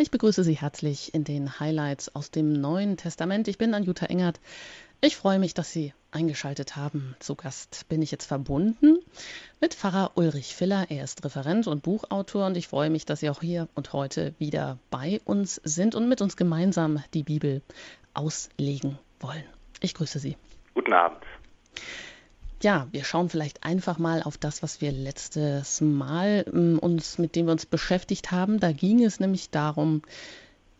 Ich begrüße Sie herzlich in den Highlights aus dem Neuen Testament. Ich bin Anjuta Engert. Ich freue mich, dass Sie eingeschaltet haben. Zu Gast bin ich jetzt verbunden mit Pfarrer Ulrich Filler. Er ist Referent und Buchautor und ich freue mich, dass Sie auch hier und heute wieder bei uns sind und mit uns gemeinsam die Bibel auslegen wollen. Ich grüße Sie. Guten Abend. Ja, wir schauen vielleicht einfach mal auf das, was wir letztes Mal ähm, uns, mit dem wir uns beschäftigt haben. Da ging es nämlich darum,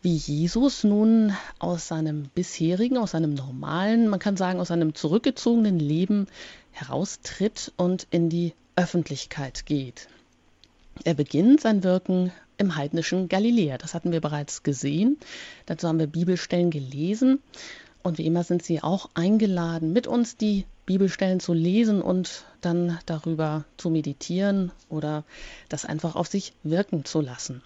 wie Jesus nun aus seinem bisherigen, aus seinem normalen, man kann sagen, aus seinem zurückgezogenen Leben heraustritt und in die Öffentlichkeit geht. Er beginnt sein Wirken im heidnischen Galiläa. Das hatten wir bereits gesehen. Dazu haben wir Bibelstellen gelesen. Und wie immer sind Sie auch eingeladen, mit uns die Bibelstellen zu lesen und dann darüber zu meditieren oder das einfach auf sich wirken zu lassen.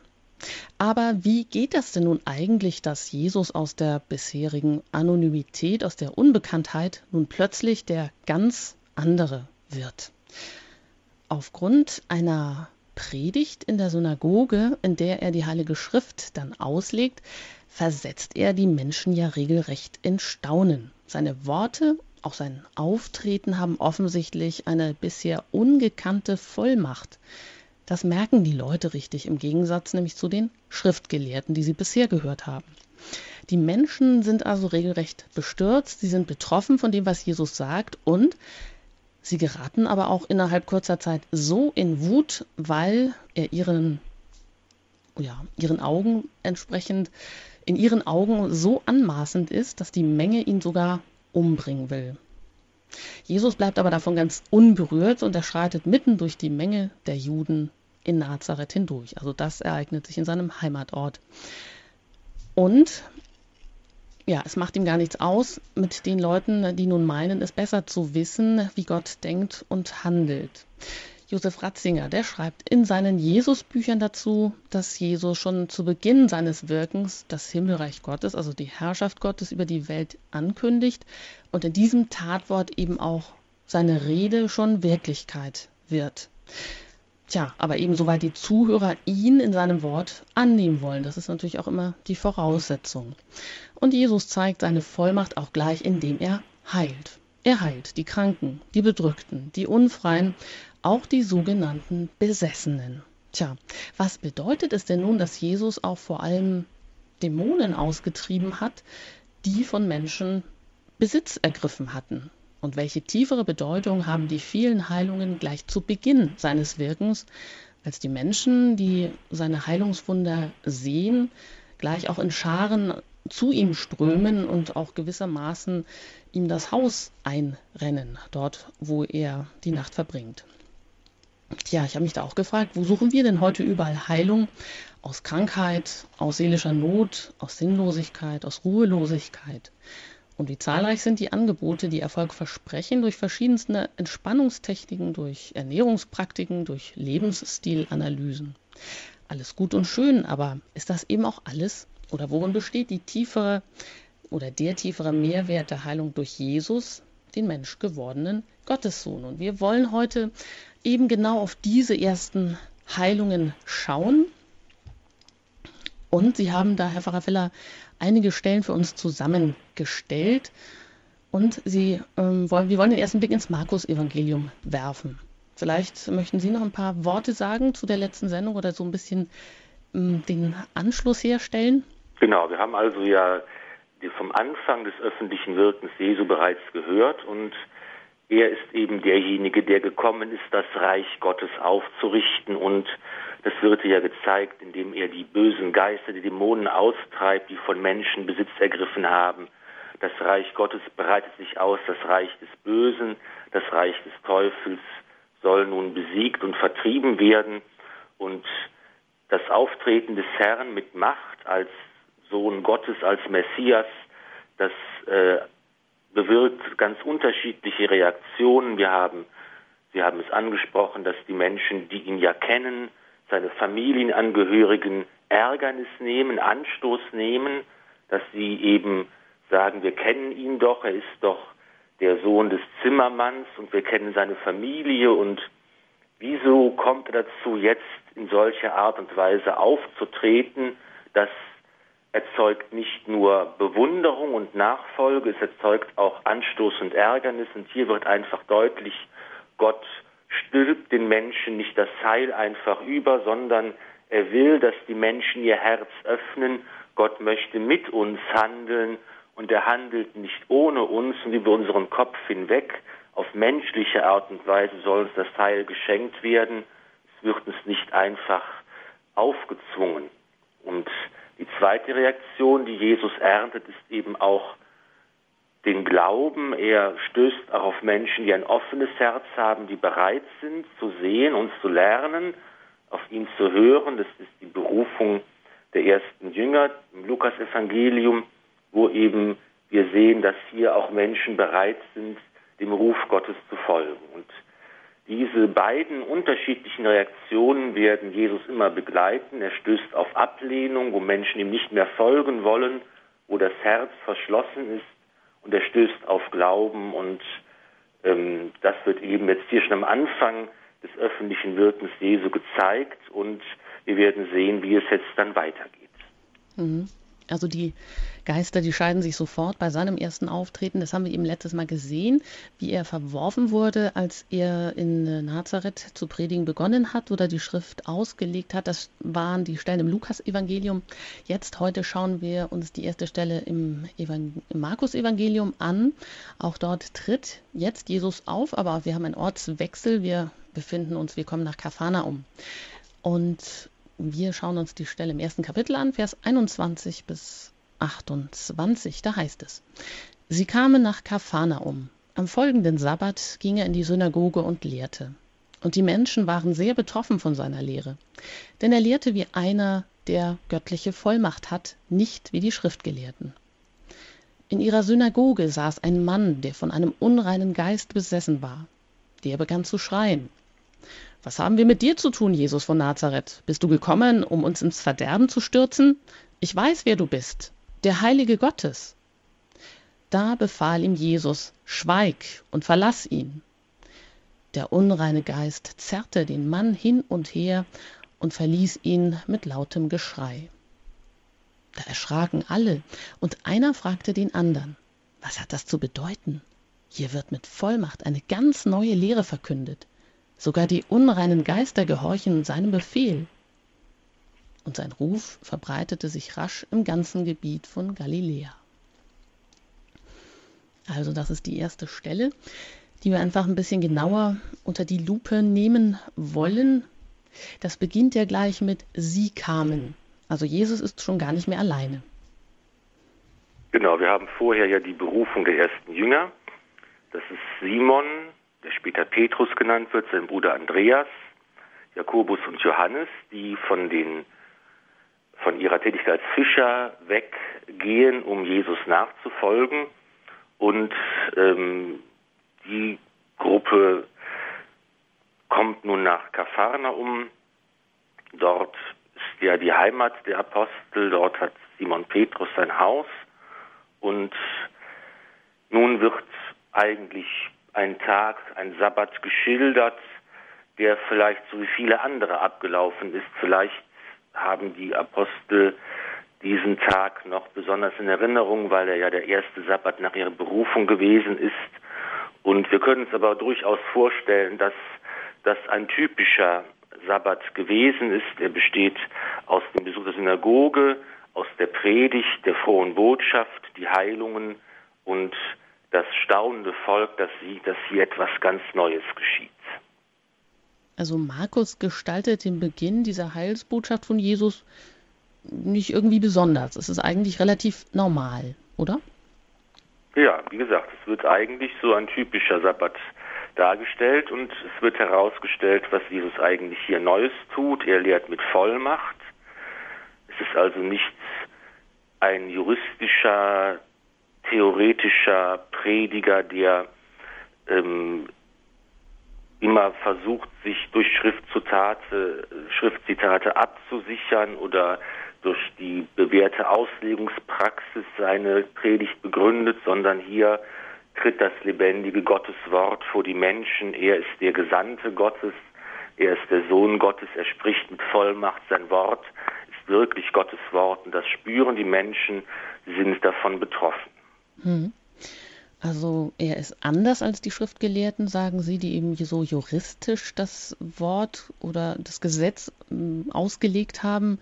Aber wie geht das denn nun eigentlich, dass Jesus aus der bisherigen Anonymität, aus der Unbekanntheit nun plötzlich der ganz andere wird? Aufgrund einer Predigt in der Synagoge, in der er die Heilige Schrift dann auslegt, versetzt er die Menschen ja regelrecht in Staunen. Seine Worte, auch sein Auftreten haben offensichtlich eine bisher ungekannte Vollmacht. Das merken die Leute richtig, im Gegensatz nämlich zu den Schriftgelehrten, die sie bisher gehört haben. Die Menschen sind also regelrecht bestürzt, sie sind betroffen von dem, was Jesus sagt und sie geraten aber auch innerhalb kurzer Zeit so in Wut, weil er ihren, ja, ihren Augen entsprechend in ihren Augen so anmaßend ist, dass die Menge ihn sogar umbringen will. Jesus bleibt aber davon ganz unberührt und er schreitet mitten durch die Menge der Juden in Nazareth hindurch. Also das ereignet sich in seinem Heimatort. Und ja, es macht ihm gar nichts aus mit den Leuten, die nun meinen, es besser zu wissen, wie Gott denkt und handelt. Josef Ratzinger, der schreibt in seinen Jesus-Büchern dazu, dass Jesus schon zu Beginn seines Wirkens das Himmelreich Gottes, also die Herrschaft Gottes über die Welt ankündigt und in diesem Tatwort eben auch seine Rede schon Wirklichkeit wird. Tja, aber eben soweit die Zuhörer ihn in seinem Wort annehmen wollen. Das ist natürlich auch immer die Voraussetzung. Und Jesus zeigt seine Vollmacht auch gleich, indem er heilt. Er heilt die Kranken, die Bedrückten, die Unfreien, auch die sogenannten Besessenen. Tja, was bedeutet es denn nun, dass Jesus auch vor allem Dämonen ausgetrieben hat, die von Menschen Besitz ergriffen hatten? Und welche tiefere Bedeutung haben die vielen Heilungen gleich zu Beginn seines Wirkens, als die Menschen, die seine Heilungswunder sehen, gleich auch in Scharen zu ihm strömen und auch gewissermaßen ihm das Haus einrennen, dort wo er die Nacht verbringt. Tja, ich habe mich da auch gefragt, wo suchen wir denn heute überall Heilung? Aus Krankheit, aus seelischer Not, aus Sinnlosigkeit, aus Ruhelosigkeit. Und wie zahlreich sind die Angebote, die Erfolg versprechen durch verschiedenste Entspannungstechniken, durch Ernährungspraktiken, durch Lebensstilanalysen. Alles gut und schön, aber ist das eben auch alles? Oder worin besteht die tiefere oder der tiefere Mehrwert der Heilung durch Jesus, den Mensch gewordenen Gottessohn? Und wir wollen heute eben genau auf diese ersten Heilungen schauen. Und Sie haben da, Herr Pfarrer Feller, einige Stellen für uns zusammengestellt. Und Sie, ähm, wollen, wir wollen den ersten Blick ins Markus-Evangelium werfen. Vielleicht möchten Sie noch ein paar Worte sagen zu der letzten Sendung oder so ein bisschen ähm, den Anschluss herstellen? Genau, wir haben also ja vom Anfang des öffentlichen Wirkens Jesu bereits gehört und er ist eben derjenige, der gekommen ist, das Reich Gottes aufzurichten. Und das wird ja gezeigt, indem er die bösen Geister, die Dämonen austreibt, die von Menschen Besitz ergriffen haben. Das Reich Gottes breitet sich aus, das Reich des Bösen, das Reich des Teufels soll nun besiegt und vertrieben werden. Und das Auftreten des Herrn mit Macht als Sohn Gottes, als Messias, das äh, bewirkt ganz unterschiedliche Reaktionen. Wir haben, Sie haben es angesprochen, dass die Menschen, die ihn ja kennen, seine Familienangehörigen Ärgernis nehmen, Anstoß nehmen, dass sie eben sagen, wir kennen ihn doch, er ist doch der Sohn des Zimmermanns und wir kennen seine Familie und wieso kommt er dazu, jetzt in solcher Art und Weise aufzutreten, das erzeugt nicht nur Bewunderung und Nachfolge, es erzeugt auch Anstoß und Ärgernis. Und hier wird einfach deutlich, Gott stülpt den Menschen nicht das Heil einfach über, sondern er will, dass die Menschen ihr Herz öffnen. Gott möchte mit uns handeln und er handelt nicht ohne uns und über unseren Kopf hinweg. Auf menschliche Art und Weise soll uns das Heil geschenkt werden. Es wird uns nicht einfach aufgezwungen. Und die zweite Reaktion, die Jesus erntet, ist eben auch den Glauben. Er stößt auch auf Menschen, die ein offenes Herz haben, die bereit sind zu sehen und zu lernen, auf ihn zu hören. Das ist die Berufung der ersten Jünger im Lukas-Evangelium, wo eben wir sehen, dass hier auch Menschen bereit sind, dem Ruf Gottes zu folgen. Diese beiden unterschiedlichen Reaktionen werden Jesus immer begleiten. Er stößt auf Ablehnung, wo Menschen ihm nicht mehr folgen wollen, wo das Herz verschlossen ist. Und er stößt auf Glauben. Und ähm, das wird eben jetzt hier schon am Anfang des öffentlichen Wirkens Jesu gezeigt. Und wir werden sehen, wie es jetzt dann weitergeht. Mhm. Also die Geister, die scheiden sich sofort bei seinem ersten Auftreten. Das haben wir eben letztes Mal gesehen, wie er verworfen wurde, als er in Nazareth zu predigen begonnen hat oder die Schrift ausgelegt hat. Das waren die Stellen im Lukas-Evangelium. Jetzt, heute schauen wir uns die erste Stelle im, im Markus-Evangelium an. Auch dort tritt jetzt Jesus auf, aber wir haben einen Ortswechsel. Wir befinden uns, wir kommen nach Kafana um. Und wir schauen uns die Stelle im ersten Kapitel an, Vers 21 bis 28. Da heißt es: Sie kamen nach Kafana um. Am folgenden Sabbat ging er in die Synagoge und lehrte. Und die Menschen waren sehr betroffen von seiner Lehre. Denn er lehrte wie einer, der göttliche Vollmacht hat, nicht wie die Schriftgelehrten. In ihrer Synagoge saß ein Mann, der von einem unreinen Geist besessen war. Der begann zu schreien. Was haben wir mit dir zu tun, Jesus von Nazareth? Bist du gekommen, um uns ins Verderben zu stürzen? Ich weiß, wer du bist, der Heilige Gottes. Da befahl ihm Jesus, schweig und verlass ihn. Der unreine Geist zerrte den Mann hin und her und verließ ihn mit lautem Geschrei. Da erschraken alle, und einer fragte den andern, was hat das zu bedeuten? Hier wird mit Vollmacht eine ganz neue Lehre verkündet. Sogar die unreinen Geister gehorchen seinem Befehl. Und sein Ruf verbreitete sich rasch im ganzen Gebiet von Galiläa. Also das ist die erste Stelle, die wir einfach ein bisschen genauer unter die Lupe nehmen wollen. Das beginnt ja gleich mit Sie kamen. Also Jesus ist schon gar nicht mehr alleine. Genau, wir haben vorher ja die Berufung der ersten Jünger. Das ist Simon, der später Petrus genannt wird, sein Bruder Andreas, Jakobus und Johannes, die von den von ihrer Tätigkeit als Fischer weggehen, um Jesus nachzufolgen. Und ähm, die Gruppe kommt nun nach Kapharnaum. Dort ist ja die Heimat der Apostel. Dort hat Simon Petrus sein Haus. Und nun wird eigentlich ein Tag, ein Sabbat geschildert, der vielleicht so wie viele andere abgelaufen ist. Vielleicht haben die Apostel diesen Tag noch besonders in Erinnerung, weil er ja der erste Sabbat nach ihrer Berufung gewesen ist. Und wir können uns aber durchaus vorstellen, dass das ein typischer Sabbat gewesen ist. Er besteht aus dem Besuch der Synagoge, aus der Predigt, der frohen Botschaft, die Heilungen und das staunende Volk, das sieht, dass hier etwas ganz Neues geschieht. Also Markus gestaltet den Beginn dieser Heilsbotschaft von Jesus nicht irgendwie besonders. Es ist eigentlich relativ normal, oder? Ja, wie gesagt, es wird eigentlich so ein typischer Sabbat dargestellt und es wird herausgestellt, was Jesus eigentlich hier Neues tut. Er lehrt mit Vollmacht. Es ist also nicht ein juristischer theoretischer Prediger, der ähm, immer versucht, sich durch Schriftzitate, Schriftzitate abzusichern oder durch die bewährte Auslegungspraxis seine Predigt begründet, sondern hier tritt das lebendige Gotteswort vor die Menschen. Er ist der Gesandte Gottes, er ist der Sohn Gottes, er spricht mit Vollmacht, sein Wort ist wirklich Gottes Wort und das spüren die Menschen, sind davon betroffen. Hm. Also er ist anders als die Schriftgelehrten, sagen Sie, die eben so juristisch das Wort oder das Gesetz ähm, ausgelegt haben.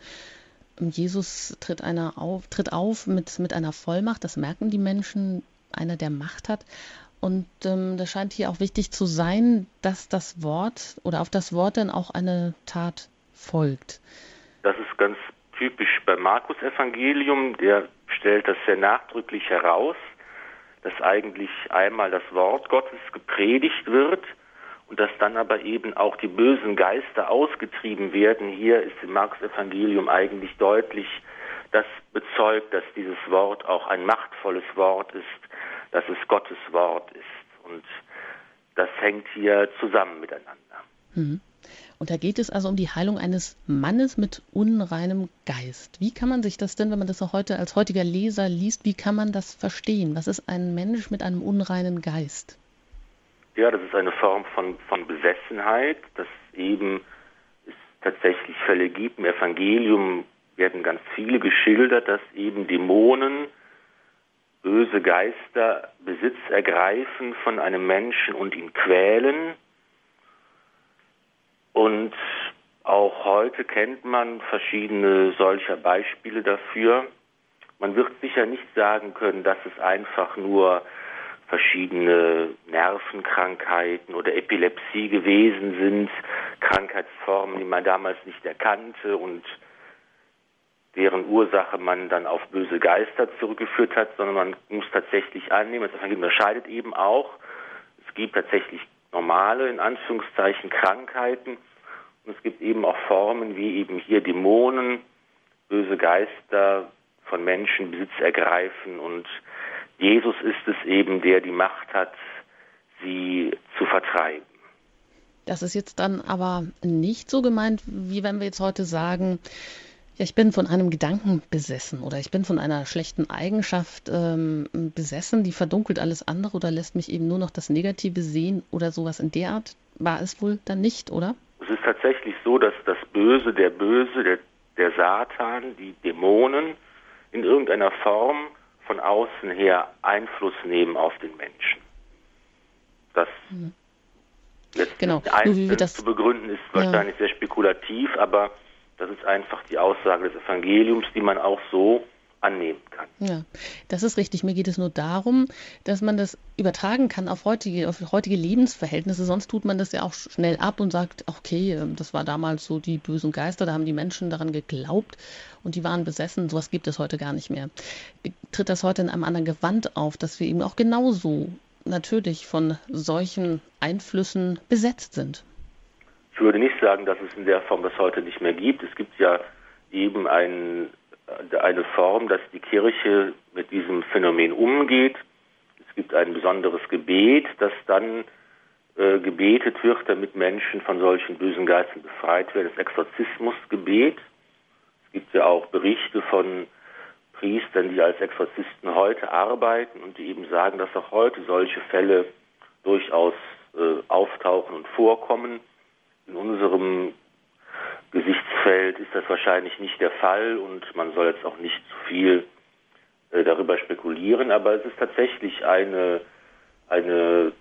Jesus tritt, einer auf, tritt auf mit, mit einer Vollmacht, das merken die Menschen, einer, der Macht hat. Und ähm, das scheint hier auch wichtig zu sein, dass das Wort oder auf das Wort dann auch eine Tat folgt. Das ist ganz typisch beim Markus-Evangelium. Der stellt das sehr nachdrücklich heraus dass eigentlich einmal das Wort Gottes gepredigt wird und dass dann aber eben auch die bösen Geister ausgetrieben werden. Hier ist im Markus-Evangelium eigentlich deutlich, das bezeugt, dass dieses Wort auch ein machtvolles Wort ist, dass es Gottes Wort ist. Und das hängt hier zusammen miteinander. Mhm. Und da geht es also um die Heilung eines Mannes mit unreinem Geist. Wie kann man sich das denn, wenn man das auch heute als heutiger Leser liest, wie kann man das verstehen? Was ist ein Mensch mit einem unreinen Geist? Ja, das ist eine Form von, von Besessenheit, dass eben es tatsächlich Fälle gibt. Im Evangelium werden ganz viele geschildert, dass eben Dämonen, böse Geister Besitz ergreifen von einem Menschen und ihn quälen und auch heute kennt man verschiedene solcher Beispiele dafür. Man wird sicher nicht sagen können, dass es einfach nur verschiedene Nervenkrankheiten oder Epilepsie gewesen sind, Krankheitsformen, die man damals nicht erkannte und deren Ursache man dann auf böse Geister zurückgeführt hat, sondern man muss tatsächlich annehmen, das unterscheidet eben auch, es gibt tatsächlich normale, in Anführungszeichen, Krankheiten. Und es gibt eben auch Formen wie eben hier Dämonen, böse Geister von Menschen Besitz ergreifen. Und Jesus ist es eben, der die Macht hat, sie zu vertreiben. Das ist jetzt dann aber nicht so gemeint, wie wenn wir jetzt heute sagen, ich bin von einem Gedanken besessen oder ich bin von einer schlechten Eigenschaft ähm, besessen, die verdunkelt alles andere oder lässt mich eben nur noch das Negative sehen oder sowas in der Art. War es wohl dann nicht, oder? Es ist tatsächlich so, dass das Böse, der Böse, der, der Satan, die Dämonen in irgendeiner Form von außen her Einfluss nehmen auf den Menschen. Das mhm. genau. einzeln zu begründen ist wahrscheinlich ja. sehr spekulativ, aber das ist einfach die Aussage des Evangeliums, die man auch so annehmen kann. Ja, das ist richtig. Mir geht es nur darum, dass man das übertragen kann auf heutige, auf heutige Lebensverhältnisse. Sonst tut man das ja auch schnell ab und sagt, okay, ähm, das war damals so die bösen Geister, da haben die Menschen daran geglaubt und die waren besessen. Sowas gibt es heute gar nicht mehr. Tritt das heute in einem anderen Gewand auf, dass wir eben auch genauso natürlich von solchen Einflüssen besetzt sind? Ich würde nicht sagen, dass es in der Form das heute nicht mehr gibt. Es gibt ja eben ein, eine Form, dass die Kirche mit diesem Phänomen umgeht. Es gibt ein besonderes Gebet, das dann äh, gebetet wird, damit Menschen von solchen bösen Geistern befreit werden. Das Exorzismusgebet. Es gibt ja auch Berichte von Priestern, die als Exorzisten heute arbeiten und die eben sagen, dass auch heute solche Fälle durchaus äh, auftauchen und vorkommen. In unserem Gesichtsfeld ist das wahrscheinlich nicht der Fall und man soll jetzt auch nicht zu viel äh, darüber spekulieren, aber es ist tatsächlich eine, eine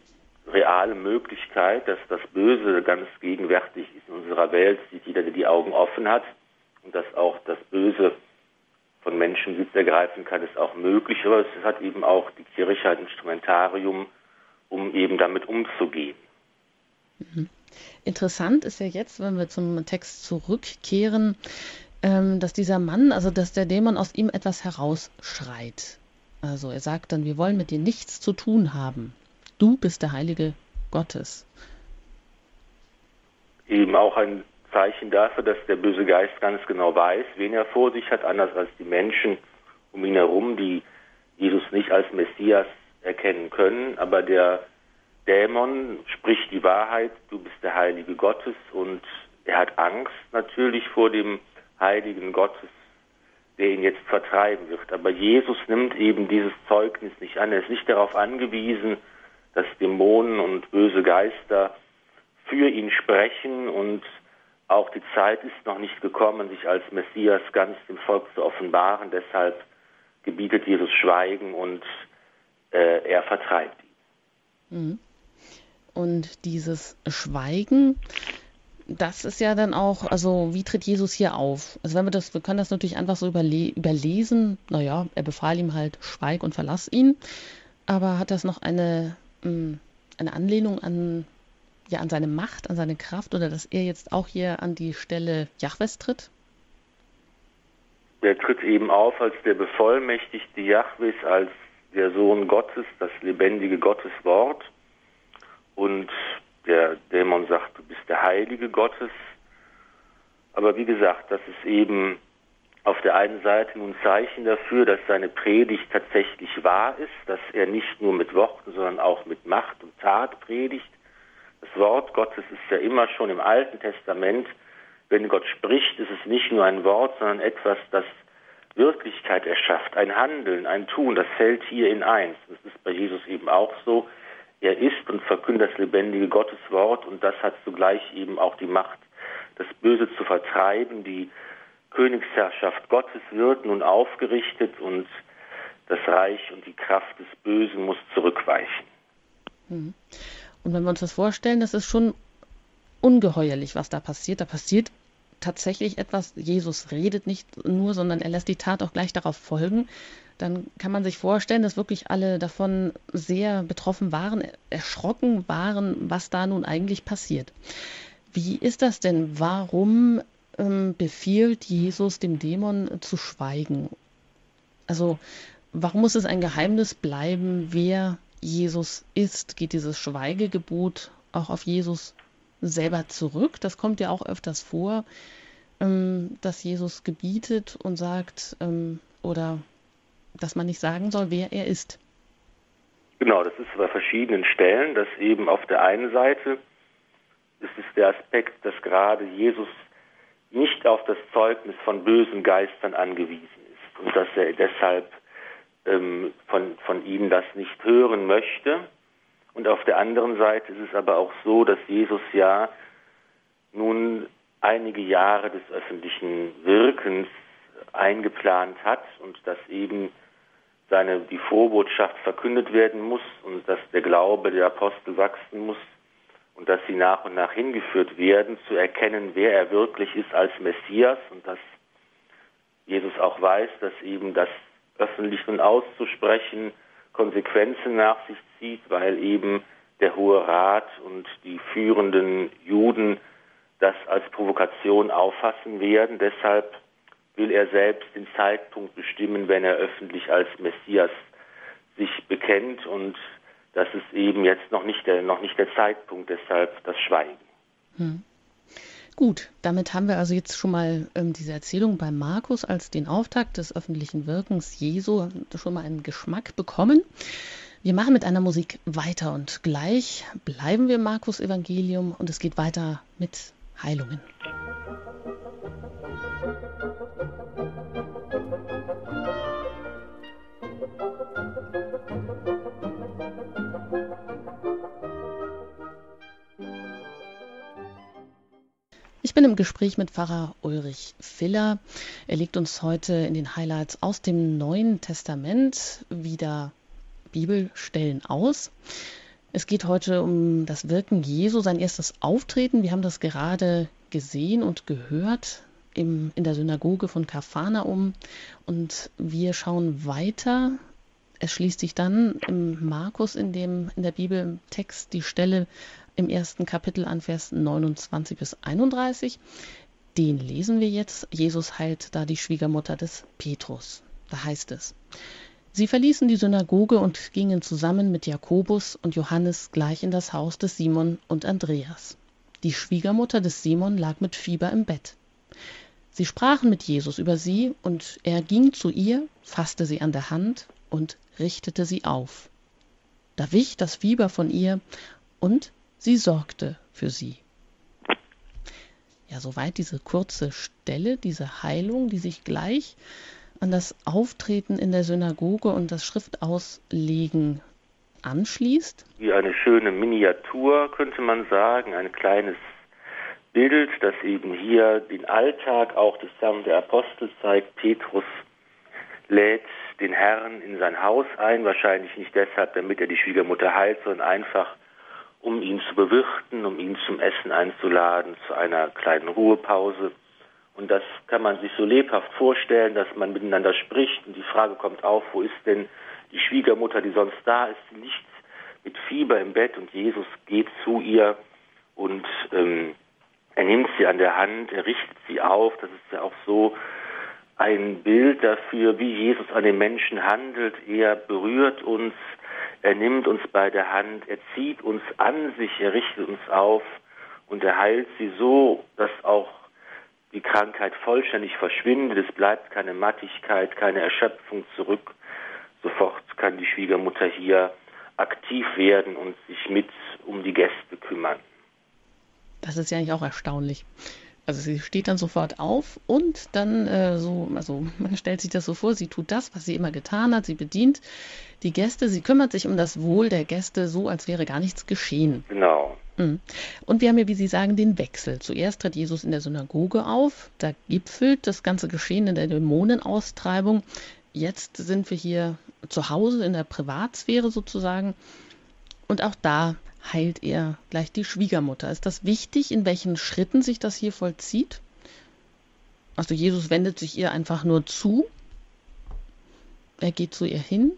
reale Möglichkeit, dass das Böse ganz gegenwärtig ist in unserer Welt, sieht jeder, der die Augen offen hat und dass auch das Böse von Menschen Sitz ergreifen kann, ist auch möglich, aber es hat eben auch die Kirche ein Instrumentarium, um eben damit umzugehen. Mhm. Interessant ist ja jetzt, wenn wir zum Text zurückkehren, ähm, dass dieser Mann, also dass der Dämon aus ihm etwas herausschreit. Also er sagt dann, wir wollen mit dir nichts zu tun haben. Du bist der Heilige Gottes. Eben auch ein Zeichen dafür, dass der böse Geist ganz genau weiß, wen er vor sich hat, anders als die Menschen um ihn herum, die Jesus nicht als Messias erkennen können, aber der Dämon spricht die Wahrheit, du bist der Heilige Gottes und er hat Angst natürlich vor dem Heiligen Gottes, der ihn jetzt vertreiben wird. Aber Jesus nimmt eben dieses Zeugnis nicht an. Er ist nicht darauf angewiesen, dass Dämonen und böse Geister für ihn sprechen und auch die Zeit ist noch nicht gekommen, sich als Messias ganz dem Volk zu offenbaren. Deshalb gebietet Jesus Schweigen und äh, er vertreibt ihn. Mhm. Und dieses Schweigen, das ist ja dann auch, also wie tritt Jesus hier auf? Also wenn wir das, wir können das natürlich einfach so überle überlesen, naja, er befahl ihm halt, schweig und verlass ihn. Aber hat das noch eine, hm, eine Anlehnung an ja an seine Macht, an seine Kraft oder dass er jetzt auch hier an die Stelle Jahwes tritt? Er tritt eben auf als der bevollmächtigte Jahwes, als der Sohn Gottes, das lebendige Gotteswort. Und der Dämon sagt, du bist der Heilige Gottes. Aber wie gesagt, das ist eben auf der einen Seite nun Zeichen dafür, dass seine Predigt tatsächlich wahr ist, dass er nicht nur mit Worten, sondern auch mit Macht und Tat predigt. Das Wort Gottes ist ja immer schon im Alten Testament, wenn Gott spricht, ist es nicht nur ein Wort, sondern etwas, das Wirklichkeit erschafft, ein Handeln, ein Tun, das fällt hier in eins. Das ist bei Jesus eben auch so. Er ist und verkündet das lebendige Gotteswort und das hat zugleich eben auch die Macht, das Böse zu vertreiben. Die Königsherrschaft Gottes wird nun aufgerichtet und das Reich und die Kraft des Bösen muss zurückweichen. Mhm. Und wenn wir uns das vorstellen, das ist schon ungeheuerlich, was da passiert. Da passiert tatsächlich etwas. Jesus redet nicht nur, sondern er lässt die Tat auch gleich darauf folgen. Dann kann man sich vorstellen, dass wirklich alle davon sehr betroffen waren, erschrocken waren, was da nun eigentlich passiert. Wie ist das denn? Warum ähm, befiehlt Jesus dem Dämon zu schweigen? Also, warum muss es ein Geheimnis bleiben, wer Jesus ist, geht dieses Schweigegebot auch auf Jesus selber zurück. Das kommt ja auch öfters vor, ähm, dass Jesus gebietet und sagt, ähm, oder dass man nicht sagen soll, wer er ist. Genau, das ist bei verschiedenen Stellen, dass eben auf der einen Seite ist es der Aspekt, dass gerade Jesus nicht auf das Zeugnis von bösen Geistern angewiesen ist und dass er deshalb ähm, von, von ihnen das nicht hören möchte. Und auf der anderen Seite ist es aber auch so, dass Jesus ja nun einige Jahre des öffentlichen Wirkens eingeplant hat und dass eben seine, die Vorbotschaft verkündet werden muss und dass der Glaube der Apostel wachsen muss und dass sie nach und nach hingeführt werden, zu erkennen, wer er wirklich ist als Messias und dass Jesus auch weiß, dass eben das öffentlich nun auszusprechen, Konsequenzen nach sich zieht, weil eben der Hohe Rat und die führenden Juden das als Provokation auffassen werden. Deshalb will er selbst den Zeitpunkt bestimmen, wenn er öffentlich als Messias sich bekennt und das ist eben jetzt noch nicht der, noch nicht der Zeitpunkt, deshalb das Schweigen. Hm. Gut, damit haben wir also jetzt schon mal ähm, diese Erzählung bei Markus als den Auftakt des öffentlichen Wirkens Jesu schon mal einen Geschmack bekommen. Wir machen mit einer Musik weiter und gleich bleiben wir Markus Evangelium und es geht weiter mit Heilungen. Bin im Gespräch mit Pfarrer Ulrich Filler. Er legt uns heute in den Highlights aus dem Neuen Testament wieder Bibelstellen aus. Es geht heute um das Wirken Jesu, sein erstes Auftreten. Wir haben das gerade gesehen und gehört im, in der Synagoge von Kapharnaum. Und wir schauen weiter. Es schließt sich dann im Markus in dem in der Bibeltext die Stelle im ersten Kapitel an Vers 29 bis 31. Den lesen wir jetzt. Jesus heilt da die Schwiegermutter des Petrus. Da heißt es, Sie verließen die Synagoge und gingen zusammen mit Jakobus und Johannes gleich in das Haus des Simon und Andreas. Die Schwiegermutter des Simon lag mit Fieber im Bett. Sie sprachen mit Jesus über sie, und er ging zu ihr, fasste sie an der Hand und richtete sie auf. Da wich das Fieber von ihr, und sie sorgte für sie. Ja, soweit diese kurze Stelle, diese Heilung, die sich gleich an das Auftreten in der Synagoge und das Schriftauslegen anschließt. Wie eine schöne Miniatur, könnte man sagen, ein kleines Bild, das eben hier den Alltag auch des Herrn der Apostel zeigt. Petrus lädt den Herrn in sein Haus ein, wahrscheinlich nicht deshalb, damit er die Schwiegermutter heilt, sondern einfach, um ihn zu bewirten, um ihn zum Essen einzuladen, zu einer kleinen Ruhepause. Und das kann man sich so lebhaft vorstellen, dass man miteinander spricht und die Frage kommt auf, wo ist denn die Schwiegermutter, die sonst da ist, sie liegt mit Fieber im Bett und Jesus geht zu ihr und ähm, er nimmt sie an der Hand, er richtet sie auf. Das ist ja auch so ein Bild dafür, wie Jesus an den Menschen handelt. Er berührt uns, er nimmt uns bei der Hand, er zieht uns an sich, er richtet uns auf und er heilt sie so, dass auch die Krankheit vollständig verschwindet. Es bleibt keine Mattigkeit, keine Erschöpfung zurück. Sofort kann die Schwiegermutter hier aktiv werden und sich mit um die Gäste kümmern. Das ist ja eigentlich auch erstaunlich. Also sie steht dann sofort auf und dann äh, so, also man stellt sich das so vor, sie tut das, was sie immer getan hat, sie bedient die Gäste, sie kümmert sich um das Wohl der Gäste, so als wäre gar nichts geschehen. Genau. Mhm. Und wir haben ja, wie Sie sagen, den Wechsel. Zuerst tritt Jesus in der Synagoge auf, da gipfelt das ganze Geschehen in der Dämonenaustreibung. Jetzt sind wir hier zu Hause in der Privatsphäre sozusagen. Und auch da heilt er gleich die Schwiegermutter. Ist das wichtig, in welchen Schritten sich das hier vollzieht? Also Jesus wendet sich ihr einfach nur zu. Er geht zu ihr hin.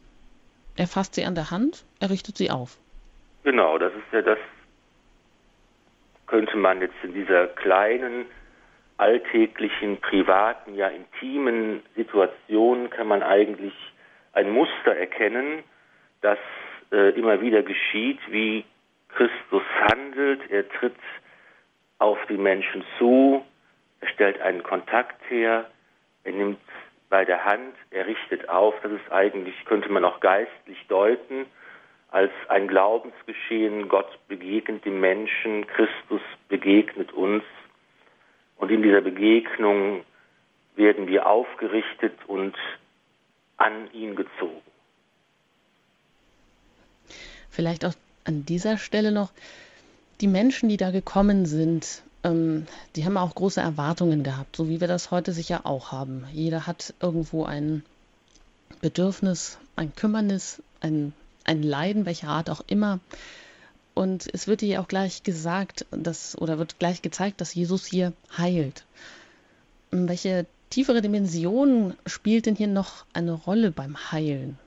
Er fasst sie an der Hand. Er richtet sie auf. Genau, das ist ja das, könnte man jetzt in dieser kleinen, alltäglichen, privaten, ja intimen Situation, kann man eigentlich ein Muster erkennen, das äh, immer wieder geschieht, wie Christus handelt, er tritt auf die Menschen zu, er stellt einen Kontakt her, er nimmt bei der Hand, er richtet auf. Das ist eigentlich, könnte man auch geistlich deuten, als ein Glaubensgeschehen. Gott begegnet dem Menschen, Christus begegnet uns. Und in dieser Begegnung werden wir aufgerichtet und an ihn gezogen. Vielleicht auch an dieser Stelle noch, die Menschen, die da gekommen sind, ähm, die haben auch große Erwartungen gehabt, so wie wir das heute sicher auch haben. Jeder hat irgendwo ein Bedürfnis, ein Kümmernis, ein, ein Leiden, welcher Art auch immer. Und es wird hier auch gleich gesagt, dass, oder wird gleich gezeigt, dass Jesus hier heilt. Welche tiefere Dimension spielt denn hier noch eine Rolle beim Heilen?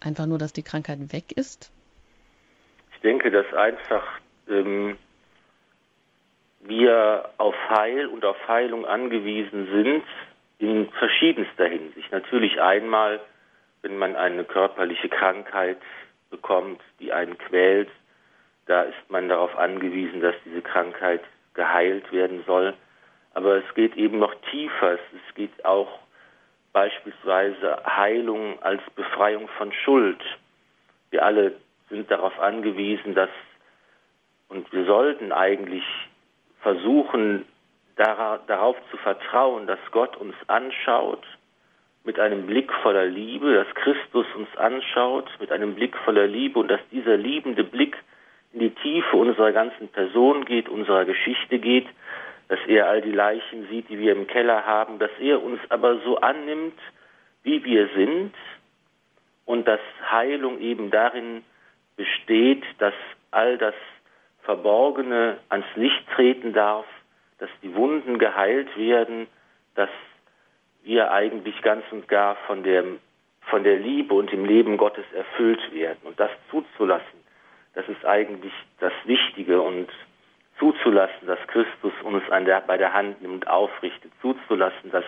Einfach nur, dass die Krankheit weg ist? Denke, dass einfach ähm, wir auf Heil und auf Heilung angewiesen sind in verschiedenster Hinsicht. Natürlich einmal, wenn man eine körperliche Krankheit bekommt, die einen quält, da ist man darauf angewiesen, dass diese Krankheit geheilt werden soll. Aber es geht eben noch tiefer. Es geht auch beispielsweise Heilung als Befreiung von Schuld. Wir alle sind darauf angewiesen, dass, und wir sollten eigentlich versuchen, darauf zu vertrauen, dass Gott uns anschaut mit einem Blick voller Liebe, dass Christus uns anschaut mit einem Blick voller Liebe und dass dieser liebende Blick in die Tiefe unserer ganzen Person geht, unserer Geschichte geht, dass er all die Leichen sieht, die wir im Keller haben, dass er uns aber so annimmt, wie wir sind und dass Heilung eben darin besteht, dass all das Verborgene ans Licht treten darf, dass die Wunden geheilt werden, dass wir eigentlich ganz und gar von der, von der Liebe und dem Leben Gottes erfüllt werden. Und das zuzulassen, das ist eigentlich das Wichtige und zuzulassen, dass Christus uns der, bei der Hand nimmt, aufrichtet, zuzulassen, dass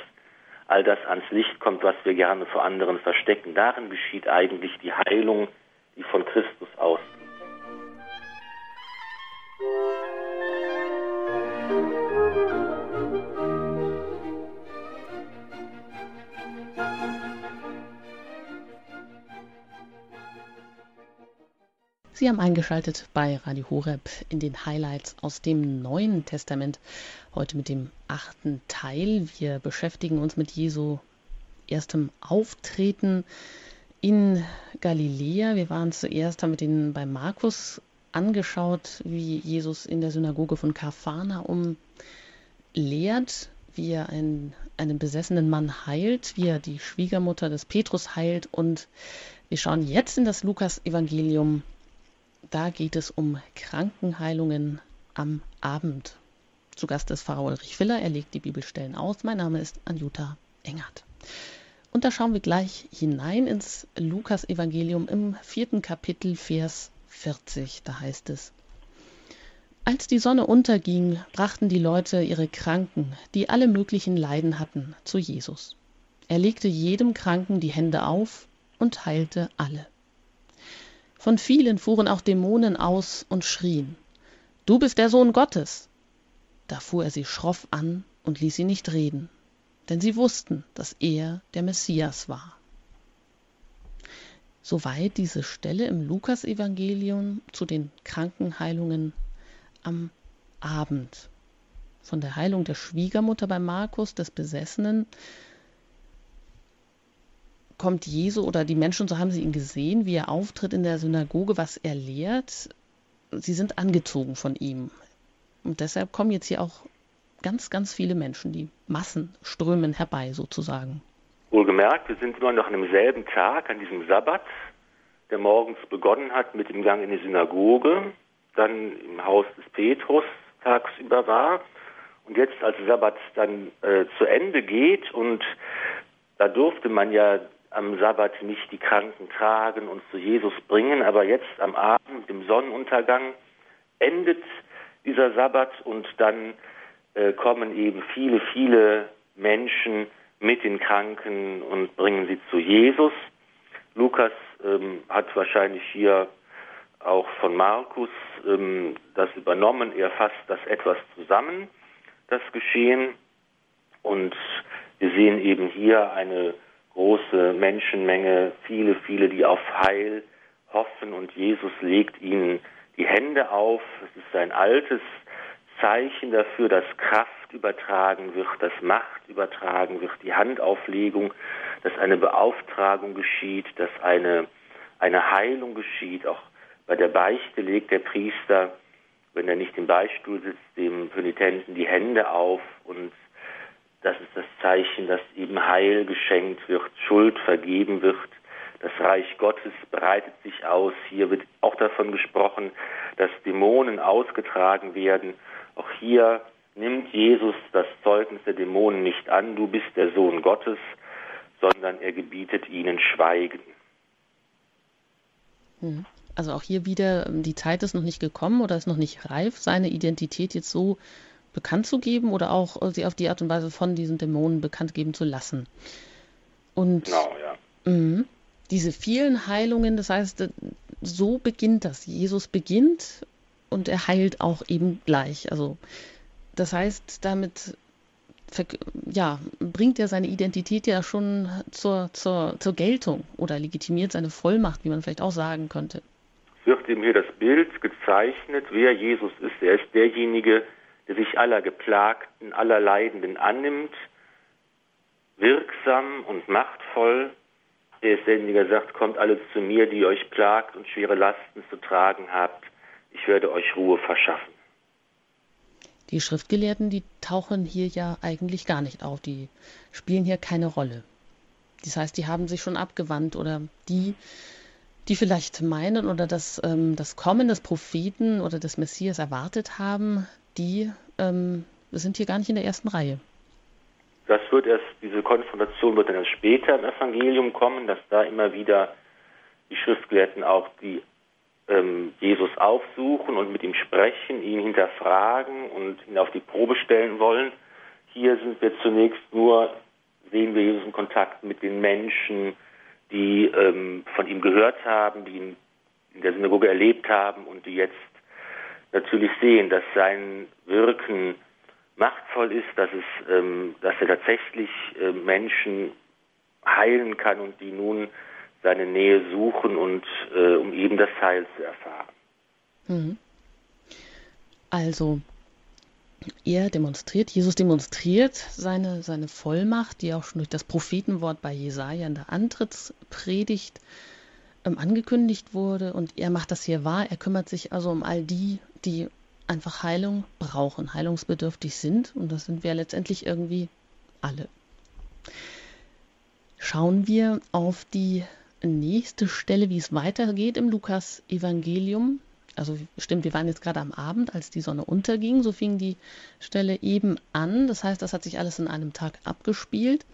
all das ans Licht kommt, was wir gerne vor anderen verstecken. Darin geschieht eigentlich die Heilung die von Christus ausgeht. Sie haben eingeschaltet bei Radio Horeb in den Highlights aus dem Neuen Testament. Heute mit dem achten Teil. Wir beschäftigen uns mit Jesu erstem Auftreten in Galiläa. Wir waren zuerst, haben wir den bei Markus angeschaut, wie Jesus in der Synagoge von Kapharnaum lehrt, wie er einen, einen besessenen Mann heilt, wie er die Schwiegermutter des Petrus heilt. Und wir schauen jetzt in das Lukas-Evangelium. Da geht es um Krankenheilungen am Abend. Zu Gast ist Pfarrer Ulrich Filler. Er legt die Bibelstellen aus. Mein Name ist Anjuta Engert. Und da schauen wir gleich hinein ins Lukas-Evangelium im vierten Kapitel, Vers 40. Da heißt es: Als die Sonne unterging, brachten die Leute ihre Kranken, die alle möglichen Leiden hatten, zu Jesus. Er legte jedem Kranken die Hände auf und heilte alle. Von vielen fuhren auch Dämonen aus und schrien: Du bist der Sohn Gottes! Da fuhr er sie schroff an und ließ sie nicht reden denn sie wussten, dass er der Messias war. Soweit diese Stelle im Lukasevangelium zu den Krankenheilungen am Abend. Von der Heilung der Schwiegermutter bei Markus, des Besessenen, kommt Jesu oder die Menschen, so haben sie ihn gesehen, wie er auftritt in der Synagoge, was er lehrt. Sie sind angezogen von ihm. Und deshalb kommen jetzt hier auch ganz, ganz viele Menschen, die Massen strömen herbei sozusagen. Wohlgemerkt, wir sind immer noch an demselben Tag, an diesem Sabbat, der morgens begonnen hat mit dem Gang in die Synagoge, dann im Haus des Petrus tagsüber war und jetzt als Sabbat dann äh, zu Ende geht und da durfte man ja am Sabbat nicht die Kranken tragen und zu Jesus bringen, aber jetzt am Abend, im Sonnenuntergang, endet dieser Sabbat und dann äh, kommen eben viele, viele Menschen mit den Kranken und bringen sie zu Jesus. Lukas ähm, hat wahrscheinlich hier auch von Markus ähm, das übernommen. Er fasst das etwas zusammen, das Geschehen. Und wir sehen eben hier eine große Menschenmenge, viele, viele, die auf Heil hoffen und Jesus legt ihnen die Hände auf. Es ist ein altes Zeichen dafür, dass Kraft übertragen wird, dass Macht übertragen wird, die Handauflegung, dass eine Beauftragung geschieht, dass eine, eine Heilung geschieht. Auch bei der Beichte legt der Priester, wenn er nicht im Beistuhl sitzt, dem Penitenten die Hände auf und das ist das Zeichen, dass eben Heil geschenkt wird, Schuld vergeben wird. Das Reich Gottes breitet sich aus. Hier wird auch davon gesprochen, dass Dämonen ausgetragen werden auch hier nimmt Jesus das Zeugnis der Dämonen nicht an, du bist der Sohn Gottes, sondern er gebietet ihnen Schweigen. Hm. Also auch hier wieder, ähm, die Zeit ist noch nicht gekommen oder ist noch nicht reif, seine Identität jetzt so bekannt zu geben oder auch äh, sie auf die Art und Weise von diesen Dämonen bekannt geben zu lassen. Und genau, ja. mh, diese vielen Heilungen, das heißt, äh, so beginnt das. Jesus beginnt und er heilt auch eben gleich. Also das heißt, damit ja, bringt er seine Identität ja schon zur, zur, zur Geltung oder legitimiert seine Vollmacht, wie man vielleicht auch sagen könnte. Wird ihm hier das Bild gezeichnet, wer Jesus ist. Er ist derjenige, der sich aller Geplagten, aller Leidenden annimmt, wirksam und machtvoll. Er ist derjenige, der sagt, kommt alle zu mir, die euch plagt und schwere Lasten zu tragen habt ich werde euch Ruhe verschaffen. Die Schriftgelehrten, die tauchen hier ja eigentlich gar nicht auf, die spielen hier keine Rolle. Das heißt, die haben sich schon abgewandt oder die, die vielleicht meinen oder das, ähm, das Kommen des Propheten oder des Messias erwartet haben, die ähm, sind hier gar nicht in der ersten Reihe. Das wird erst, diese Konfrontation wird dann erst später im Evangelium kommen, dass da immer wieder die Schriftgelehrten auch die ähm, Jesus aufsuchen und mit ihm sprechen, ihn hinterfragen und ihn auf die Probe stellen wollen. Hier sind wir zunächst nur, sehen wir Jesus in Kontakt mit den Menschen, die ähm, von ihm gehört haben, die ihn in der Synagoge erlebt haben und die jetzt natürlich sehen, dass sein Wirken machtvoll ist, dass es, ähm, dass er tatsächlich äh, Menschen heilen kann und die nun seine Nähe suchen und äh, um eben das Heil zu erfahren. Mhm. Also er demonstriert, Jesus demonstriert seine, seine Vollmacht, die auch schon durch das Prophetenwort bei Jesaja in der Antrittspredigt ähm, angekündigt wurde und er macht das hier wahr. Er kümmert sich also um all die, die einfach Heilung brauchen, heilungsbedürftig sind und das sind wir letztendlich irgendwie alle. Schauen wir auf die nächste Stelle, wie es weitergeht im Lukas Evangelium. Also stimmt, wir waren jetzt gerade am Abend, als die Sonne unterging, so fing die Stelle eben an. Das heißt, das hat sich alles in einem Tag abgespielt.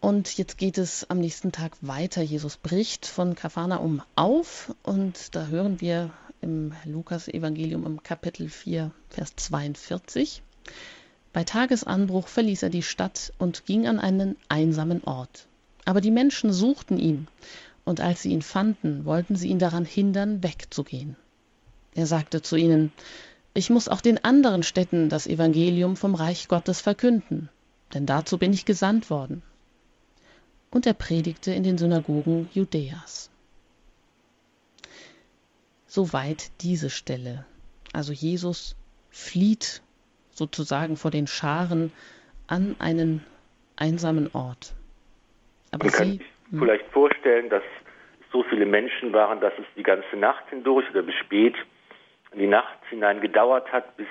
Und jetzt geht es am nächsten Tag weiter. Jesus bricht von Kapharnaum auf und da hören wir im Lukas-Evangelium im Kapitel 4, Vers 42. Bei Tagesanbruch verließ er die Stadt und ging an einen einsamen Ort. Aber die Menschen suchten ihn, und als sie ihn fanden, wollten sie ihn daran hindern, wegzugehen. Er sagte zu ihnen, Ich muss auch den anderen Städten das Evangelium vom Reich Gottes verkünden, denn dazu bin ich gesandt worden und er predigte in den Synagogen Judäas. Soweit diese Stelle. Also Jesus flieht sozusagen vor den Scharen an einen einsamen Ort. Aber Man kann sich hm? vielleicht vorstellen, dass so viele Menschen waren, dass es die ganze Nacht hindurch oder bis spät in die Nacht hinein gedauert hat, bis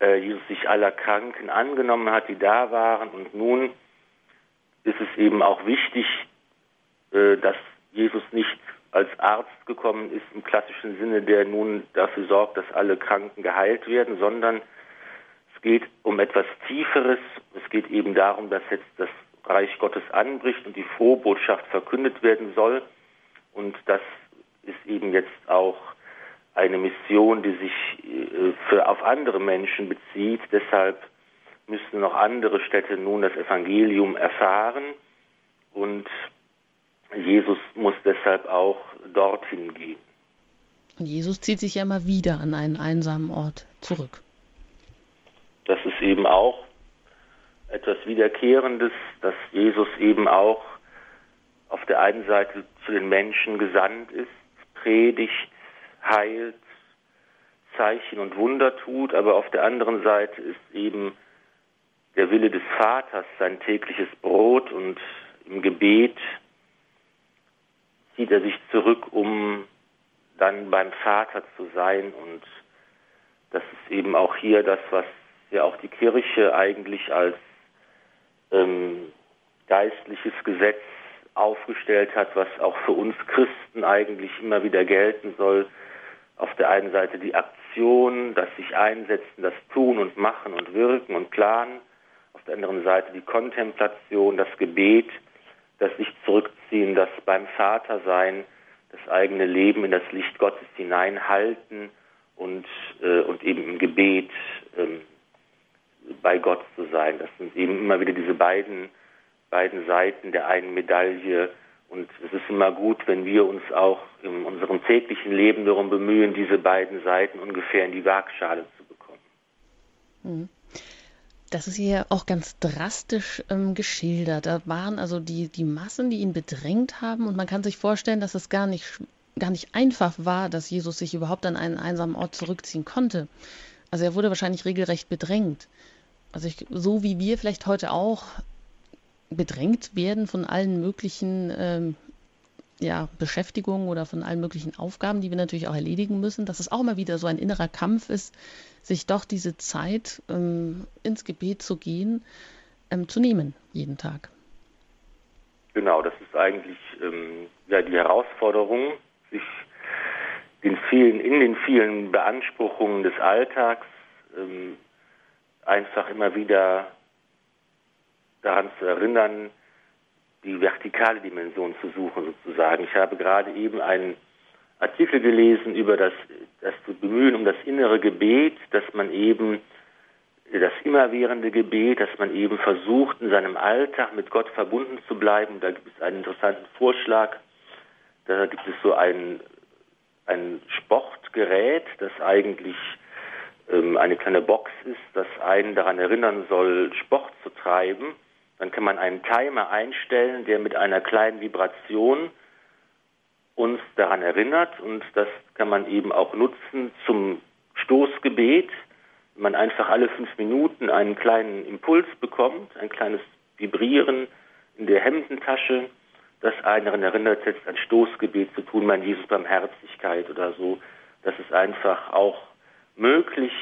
äh, Jesus sich aller Kranken angenommen hat, die da waren. Und nun ist es eben auch wichtig, äh, dass Jesus nicht als Arzt gekommen ist im klassischen Sinne, der nun dafür sorgt, dass alle Kranken geheilt werden, sondern es geht um etwas Tieferes. Es geht eben darum, dass jetzt das Reich Gottes anbricht und die Frohbotschaft verkündet werden soll. Und das ist eben jetzt auch eine Mission, die sich äh, für, auf andere Menschen bezieht. Deshalb müssen noch andere Städte nun das Evangelium erfahren und Jesus muss deshalb auch dorthin gehen. Und Jesus zieht sich ja immer wieder an einen einsamen Ort zurück. Das ist eben auch etwas Wiederkehrendes, dass Jesus eben auch auf der einen Seite zu den Menschen gesandt ist, predigt, heilt, Zeichen und Wunder tut, aber auf der anderen Seite ist eben der Wille des Vaters, sein tägliches Brot und im Gebet zieht er sich zurück, um dann beim Vater zu sein. Und das ist eben auch hier das, was ja auch die Kirche eigentlich als ähm, geistliches Gesetz aufgestellt hat, was auch für uns Christen eigentlich immer wieder gelten soll. Auf der einen Seite die Aktion, das sich einsetzen, das Tun und Machen und Wirken und Planen der anderen Seite die Kontemplation, das Gebet, das sich zurückziehen, das beim Vater sein, das eigene Leben in das Licht Gottes hineinhalten und, äh, und eben im Gebet ähm, bei Gott zu sein. Das sind eben immer wieder diese beiden, beiden Seiten der einen Medaille. Und es ist immer gut, wenn wir uns auch in unserem täglichen Leben darum bemühen, diese beiden Seiten ungefähr in die Waagschale zu bekommen. Mhm. Das ist hier auch ganz drastisch ähm, geschildert. Da waren also die, die Massen, die ihn bedrängt haben. Und man kann sich vorstellen, dass es gar nicht, gar nicht einfach war, dass Jesus sich überhaupt an einen einsamen Ort zurückziehen konnte. Also er wurde wahrscheinlich regelrecht bedrängt. Also ich, so wie wir vielleicht heute auch bedrängt werden von allen möglichen ähm, ja, Beschäftigungen oder von allen möglichen Aufgaben, die wir natürlich auch erledigen müssen, dass es auch immer wieder so ein innerer Kampf ist, sich doch diese Zeit ähm, ins Gebet zu gehen, ähm, zu nehmen, jeden Tag. Genau, das ist eigentlich ähm, ja die Herausforderung, sich den vielen, in den vielen Beanspruchungen des Alltags ähm, einfach immer wieder daran zu erinnern, die vertikale Dimension zu suchen sozusagen. Ich habe gerade eben einen Artikel gelesen über das, das Bemühen um das innere Gebet, dass man eben das immerwährende Gebet, dass man eben versucht, in seinem Alltag mit Gott verbunden zu bleiben. Da gibt es einen interessanten Vorschlag. Da gibt es so ein, ein Sportgerät, das eigentlich eine kleine Box ist, das einen daran erinnern soll, Sport zu treiben. Dann kann man einen Timer einstellen, der mit einer kleinen Vibration uns daran erinnert und das kann man eben auch nutzen zum Stoßgebet, wenn man einfach alle fünf Minuten einen kleinen Impuls bekommt, ein kleines Vibrieren in der Hemdentasche, das einen erinnert, jetzt ein Stoßgebet zu tun, mein Jesus Barmherzigkeit oder so. Das ist einfach auch möglich,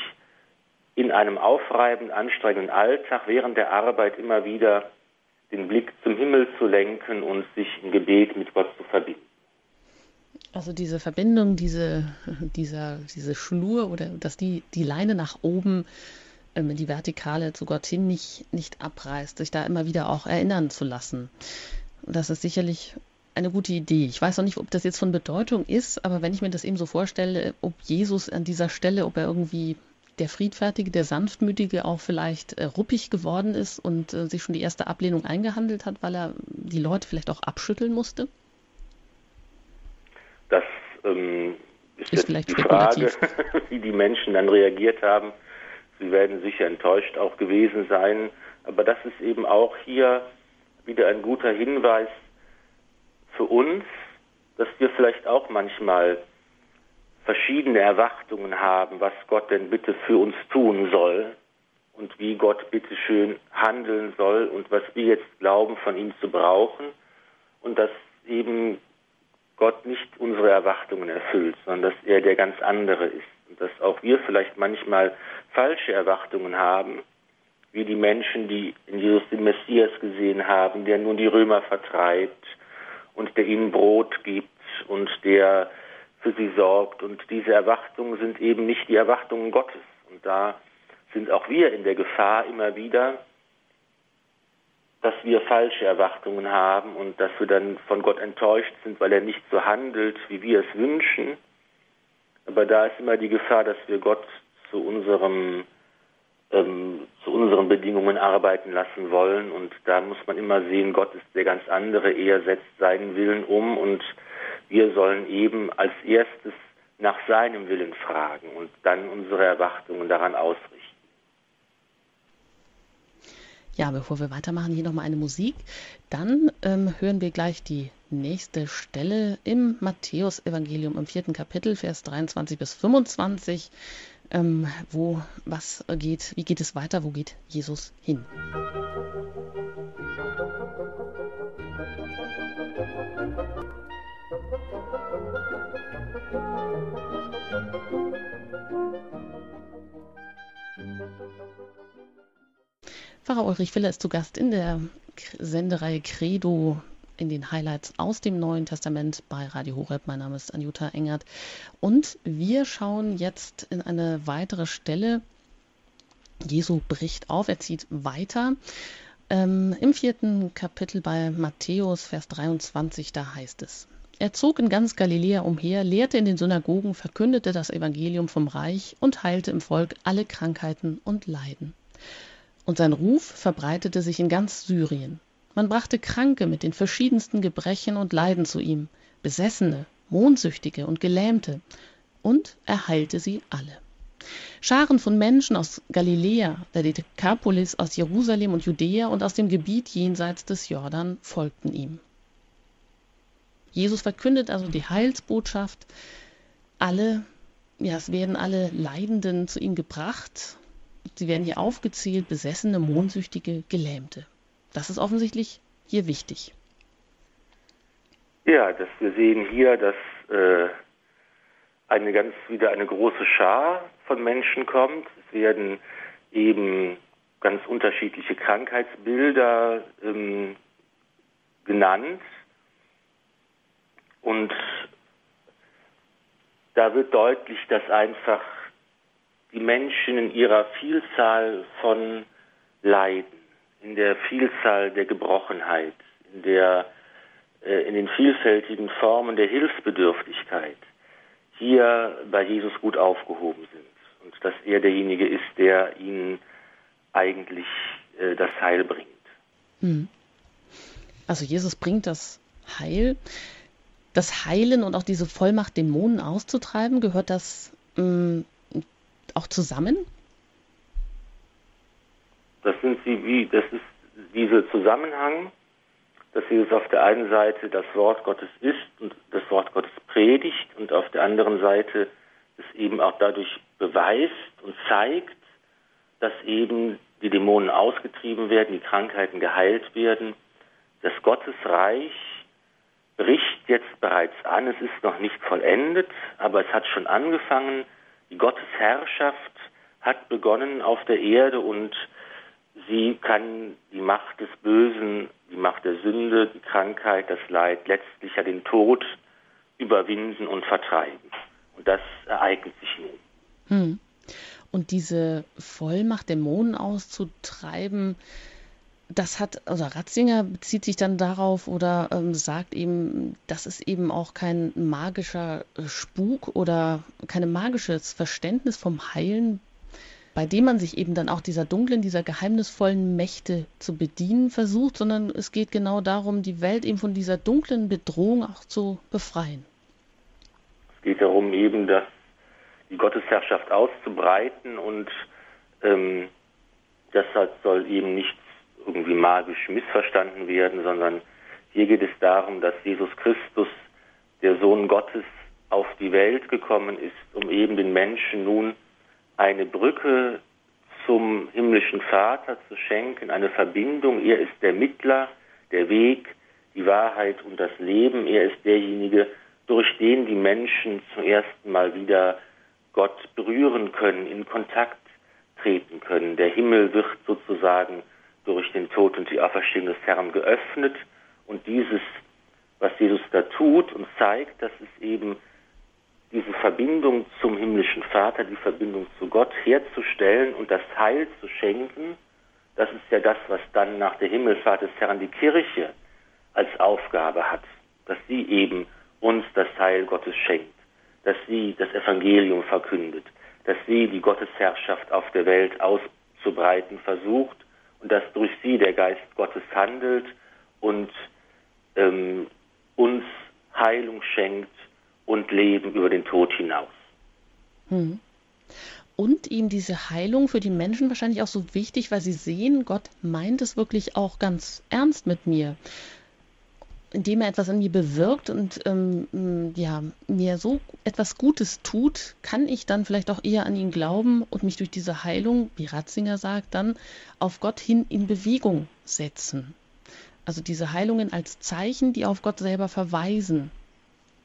in einem aufreibenden, anstrengenden Alltag während der Arbeit immer wieder den Blick zum Himmel zu lenken und sich im Gebet mit Gott zu verbinden. Also diese Verbindung, diese, dieser, diese Schnur oder dass die, die Leine nach oben, ähm, die Vertikale zu Gott hin nicht, nicht abreißt, sich da immer wieder auch erinnern zu lassen. Das ist sicherlich eine gute Idee. Ich weiß noch nicht, ob das jetzt von Bedeutung ist, aber wenn ich mir das eben so vorstelle, ob Jesus an dieser Stelle, ob er irgendwie der Friedfertige, der Sanftmütige auch vielleicht äh, ruppig geworden ist und äh, sich schon die erste Ablehnung eingehandelt hat, weil er die Leute vielleicht auch abschütteln musste? Das ähm, ist, ist vielleicht die Frage, wie die Menschen dann reagiert haben. Sie werden sicher enttäuscht auch gewesen sein. Aber das ist eben auch hier wieder ein guter Hinweis für uns, dass wir vielleicht auch manchmal verschiedene Erwartungen haben, was Gott denn bitte für uns tun soll und wie Gott bitte schön handeln soll und was wir jetzt glauben von ihm zu brauchen und dass eben Gott nicht unsere Erwartungen erfüllt, sondern dass er der ganz andere ist und dass auch wir vielleicht manchmal falsche Erwartungen haben, wie die Menschen, die in Jesus den Messias gesehen haben, der nun die Römer vertreibt und der ihnen Brot gibt und der für sie sorgt. Und diese Erwartungen sind eben nicht die Erwartungen Gottes. Und da sind auch wir in der Gefahr immer wieder, dass wir falsche Erwartungen haben und dass wir dann von Gott enttäuscht sind, weil er nicht so handelt, wie wir es wünschen. Aber da ist immer die Gefahr, dass wir Gott zu unserem ähm, zu unseren Bedingungen arbeiten lassen wollen. Und da muss man immer sehen, Gott ist der ganz andere. Er setzt seinen Willen um und wir sollen eben als erstes nach seinem Willen fragen und dann unsere Erwartungen daran ausrichten. Ja, bevor wir weitermachen, hier nochmal eine Musik. Dann ähm, hören wir gleich die nächste Stelle im Matthäus-Evangelium im vierten Kapitel, Vers 23 bis 25. Ähm, wo, was geht, wie geht es weiter, wo geht Jesus hin? Pfarrer Ulrich Filler ist zu Gast in der Sendereihe Credo in den Highlights aus dem Neuen Testament bei Radio Horeb. Mein Name ist Anjuta Engert und wir schauen jetzt in eine weitere Stelle. Jesu bricht auf, er zieht weiter. Ähm, Im vierten Kapitel bei Matthäus, Vers 23, da heißt es. Er zog in ganz Galiläa umher, lehrte in den Synagogen, verkündete das Evangelium vom Reich und heilte im Volk alle Krankheiten und Leiden und sein Ruf verbreitete sich in ganz Syrien. Man brachte Kranke mit den verschiedensten Gebrechen und Leiden zu ihm, Besessene, Mondsüchtige und Gelähmte, und er heilte sie alle. Scharen von Menschen aus Galiläa, der Dekapolis, aus Jerusalem und Judäa und aus dem Gebiet jenseits des Jordan folgten ihm. Jesus verkündet also die Heilsbotschaft. Alle, ja, es werden alle Leidenden zu ihm gebracht Sie werden hier aufgezählt, Besessene, Mondsüchtige, Gelähmte. Das ist offensichtlich hier wichtig. Ja, dass wir sehen hier, dass äh, eine ganz wieder eine große Schar von Menschen kommt. Es werden eben ganz unterschiedliche Krankheitsbilder ähm, genannt. Und da wird deutlich, dass einfach die Menschen in ihrer Vielzahl von Leiden, in der Vielzahl der Gebrochenheit, in, der, äh, in den vielfältigen Formen der Hilfsbedürftigkeit hier bei Jesus gut aufgehoben sind und dass er derjenige ist, der ihnen eigentlich äh, das Heil bringt. Hm. Also Jesus bringt das Heil. Das Heilen und auch diese Vollmacht, Dämonen auszutreiben, gehört das mh, hm, auch zusammen? Das sind sie wie, das ist dieser Zusammenhang, dass Jesus auf der einen Seite das Wort Gottes ist und das Wort Gottes predigt und auf der anderen Seite es eben auch dadurch beweist und zeigt, dass eben die Dämonen ausgetrieben werden, die Krankheiten geheilt werden, dass Gottes Reich jetzt bereits an, es ist noch nicht vollendet, aber es hat schon angefangen. Die Gottesherrschaft hat begonnen auf der Erde und sie kann die Macht des Bösen, die Macht der Sünde, die Krankheit, das Leid, letztlich ja den Tod überwinden und vertreiben. Und das ereignet sich nun. Hm. Und diese Vollmacht, Dämonen auszutreiben, das hat, also Ratzinger bezieht sich dann darauf oder ähm, sagt eben, das ist eben auch kein magischer Spuk oder kein magisches Verständnis vom Heilen, bei dem man sich eben dann auch dieser dunklen, dieser geheimnisvollen Mächte zu bedienen versucht, sondern es geht genau darum, die Welt eben von dieser dunklen Bedrohung auch zu befreien. Es geht darum, eben das, die Gottesherrschaft auszubreiten und ähm, deshalb soll eben nicht irgendwie magisch missverstanden werden, sondern hier geht es darum, dass Jesus Christus, der Sohn Gottes, auf die Welt gekommen ist, um eben den Menschen nun eine Brücke zum himmlischen Vater zu schenken, eine Verbindung. Er ist der Mittler, der Weg, die Wahrheit und das Leben. Er ist derjenige, durch den die Menschen zum ersten Mal wieder Gott berühren können, in Kontakt treten können. Der Himmel wird sozusagen durch den Tod und die Auferstehung des Herrn geöffnet. Und dieses, was Jesus da tut und zeigt, dass es eben diese Verbindung zum himmlischen Vater, die Verbindung zu Gott herzustellen und das Heil zu schenken, das ist ja das, was dann nach der Himmelfahrt des Herrn die Kirche als Aufgabe hat, dass sie eben uns das Heil Gottes schenkt, dass sie das Evangelium verkündet, dass sie die Gottesherrschaft auf der Welt auszubreiten versucht und dass durch sie der Geist Gottes handelt und ähm, uns Heilung schenkt und Leben über den Tod hinaus. Hm. Und ihm diese Heilung für die Menschen wahrscheinlich auch so wichtig, weil sie sehen, Gott meint es wirklich auch ganz ernst mit mir indem er etwas an mir bewirkt und ähm, ja, mir so etwas Gutes tut, kann ich dann vielleicht auch eher an ihn glauben und mich durch diese Heilung, wie Ratzinger sagt, dann auf Gott hin in Bewegung setzen. Also diese Heilungen als Zeichen, die auf Gott selber verweisen.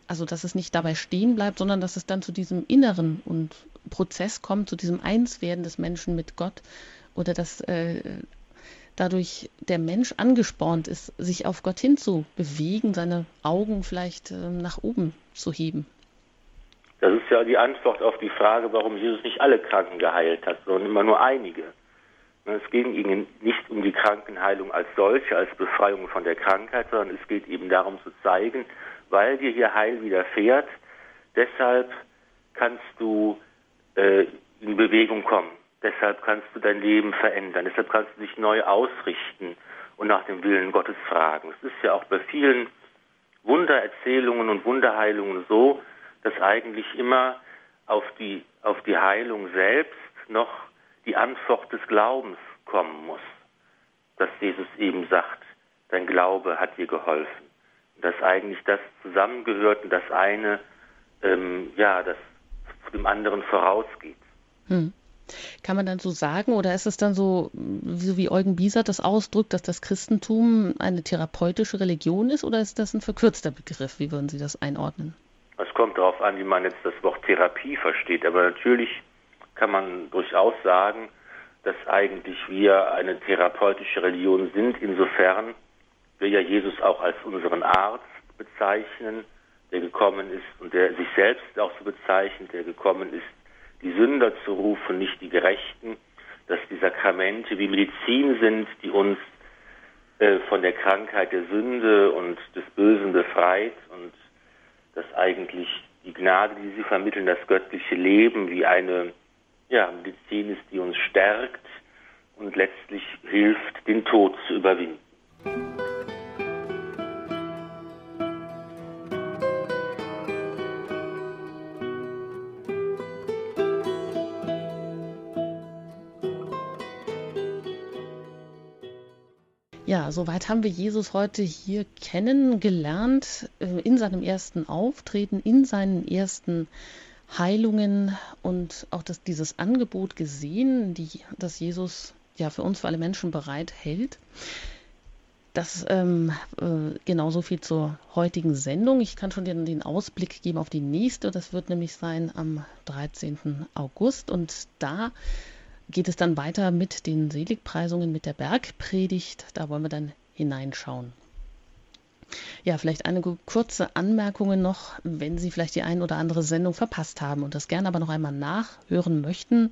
Also dass es nicht dabei stehen bleibt, sondern dass es dann zu diesem inneren und Prozess kommt, zu diesem Einswerden des Menschen mit Gott oder dass äh, dadurch der Mensch angespornt ist, sich auf Gott hin zu bewegen, seine Augen vielleicht äh, nach oben zu heben. Das ist ja die Antwort auf die Frage, warum Jesus nicht alle Kranken geheilt hat, sondern immer nur einige. Es ging ihnen nicht um die Krankenheilung als solche, als Befreiung von der Krankheit, sondern es geht eben darum zu zeigen, weil dir hier Heil widerfährt, deshalb kannst du äh, in Bewegung kommen. Deshalb kannst du dein Leben verändern. Deshalb kannst du dich neu ausrichten und nach dem Willen Gottes fragen. Es ist ja auch bei vielen Wundererzählungen und Wunderheilungen so, dass eigentlich immer auf die, auf die Heilung selbst noch die Antwort des Glaubens kommen muss. Dass Jesus eben sagt, dein Glaube hat dir geholfen. Dass eigentlich das zusammengehört und das eine, ähm, ja, das dem anderen vorausgeht. Hm. Kann man dann so sagen oder ist es dann so, so wie Eugen Bieser das ausdrückt, dass das Christentum eine therapeutische Religion ist oder ist das ein verkürzter Begriff? Wie würden Sie das einordnen? Es kommt darauf an, wie man jetzt das Wort Therapie versteht. Aber natürlich kann man durchaus sagen, dass eigentlich wir eine therapeutische Religion sind, insofern wir ja Jesus auch als unseren Arzt bezeichnen, der gekommen ist und der sich selbst auch so bezeichnet, der gekommen ist, die Sünder zu rufen, nicht die Gerechten, dass die Sakramente wie Medizin sind, die uns äh, von der Krankheit der Sünde und des Bösen befreit und dass eigentlich die Gnade, die sie vermitteln, das göttliche Leben wie eine ja, Medizin ist, die uns stärkt und letztlich hilft, den Tod zu überwinden. Soweit haben wir Jesus heute hier kennengelernt, äh, in seinem ersten Auftreten, in seinen ersten Heilungen und auch das, dieses Angebot gesehen, die, das Jesus ja für uns, für alle Menschen bereit hält. Das ähm, äh, genauso viel zur heutigen Sendung. Ich kann schon den, den, Ausblick geben auf die nächste. Das wird nämlich sein am 13. August. Und da geht es dann weiter mit den Seligpreisungen, mit der Bergpredigt. Da wollen wir dann hineinschauen. Ja, vielleicht einige kurze Anmerkungen noch, wenn Sie vielleicht die ein oder andere Sendung verpasst haben und das gerne aber noch einmal nachhören möchten.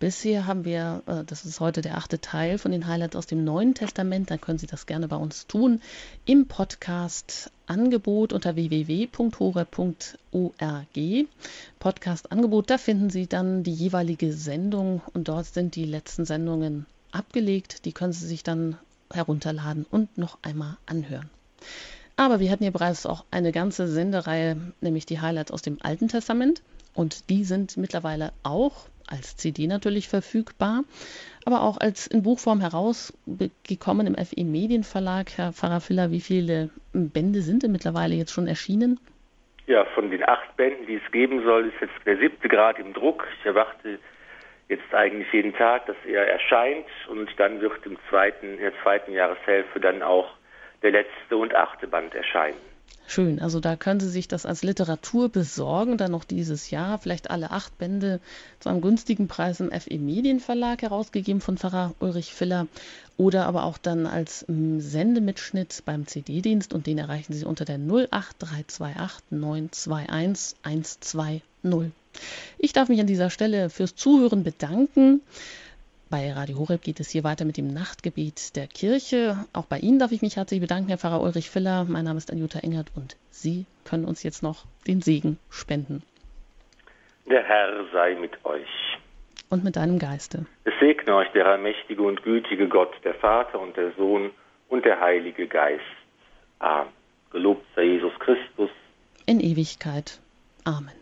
Bisher haben wir, äh, das ist heute der achte Teil von den Highlights aus dem Neuen Testament, dann können Sie das gerne bei uns tun, im Podcast Angebot unter www.hore.org. Podcast Angebot, da finden Sie dann die jeweilige Sendung und dort sind die letzten Sendungen abgelegt. Die können Sie sich dann herunterladen und noch einmal anhören. Aber wir hatten hier bereits auch eine ganze Sendereihe, nämlich die Highlights aus dem Alten Testament. Und die sind mittlerweile auch als CD natürlich verfügbar, aber auch als in Buchform herausgekommen im FE Medienverlag. Herr Pfarrer Filler, wie viele Bände sind denn mittlerweile jetzt schon erschienen? Ja, von den acht Bänden, die es geben soll, ist jetzt der siebte Grad im Druck. Ich erwarte jetzt eigentlich jeden Tag, dass er erscheint und dann wird im zweiten, in der zweiten Jahreshälfte dann auch der letzte und achte Band erscheinen. Schön, also da können Sie sich das als Literatur besorgen, dann noch dieses Jahr, vielleicht alle acht Bände zu einem günstigen Preis im FE Medienverlag herausgegeben von Pfarrer Ulrich Filler oder aber auch dann als mm, Sendemitschnitt beim CD-Dienst und den erreichen Sie unter der 08328 921 120. Ich darf mich an dieser Stelle fürs Zuhören bedanken. Bei Radio Horeb geht es hier weiter mit dem Nachtgebet der Kirche. Auch bei Ihnen darf ich mich herzlich bedanken, Herr Pfarrer Ulrich Filler. Mein Name ist Anjuta Engert und Sie können uns jetzt noch den Segen spenden. Der Herr sei mit euch. Und mit deinem Geiste. Es segne euch der allmächtige und gütige Gott, der Vater und der Sohn und der Heilige Geist. Amen. Gelobt sei Jesus Christus. In Ewigkeit. Amen.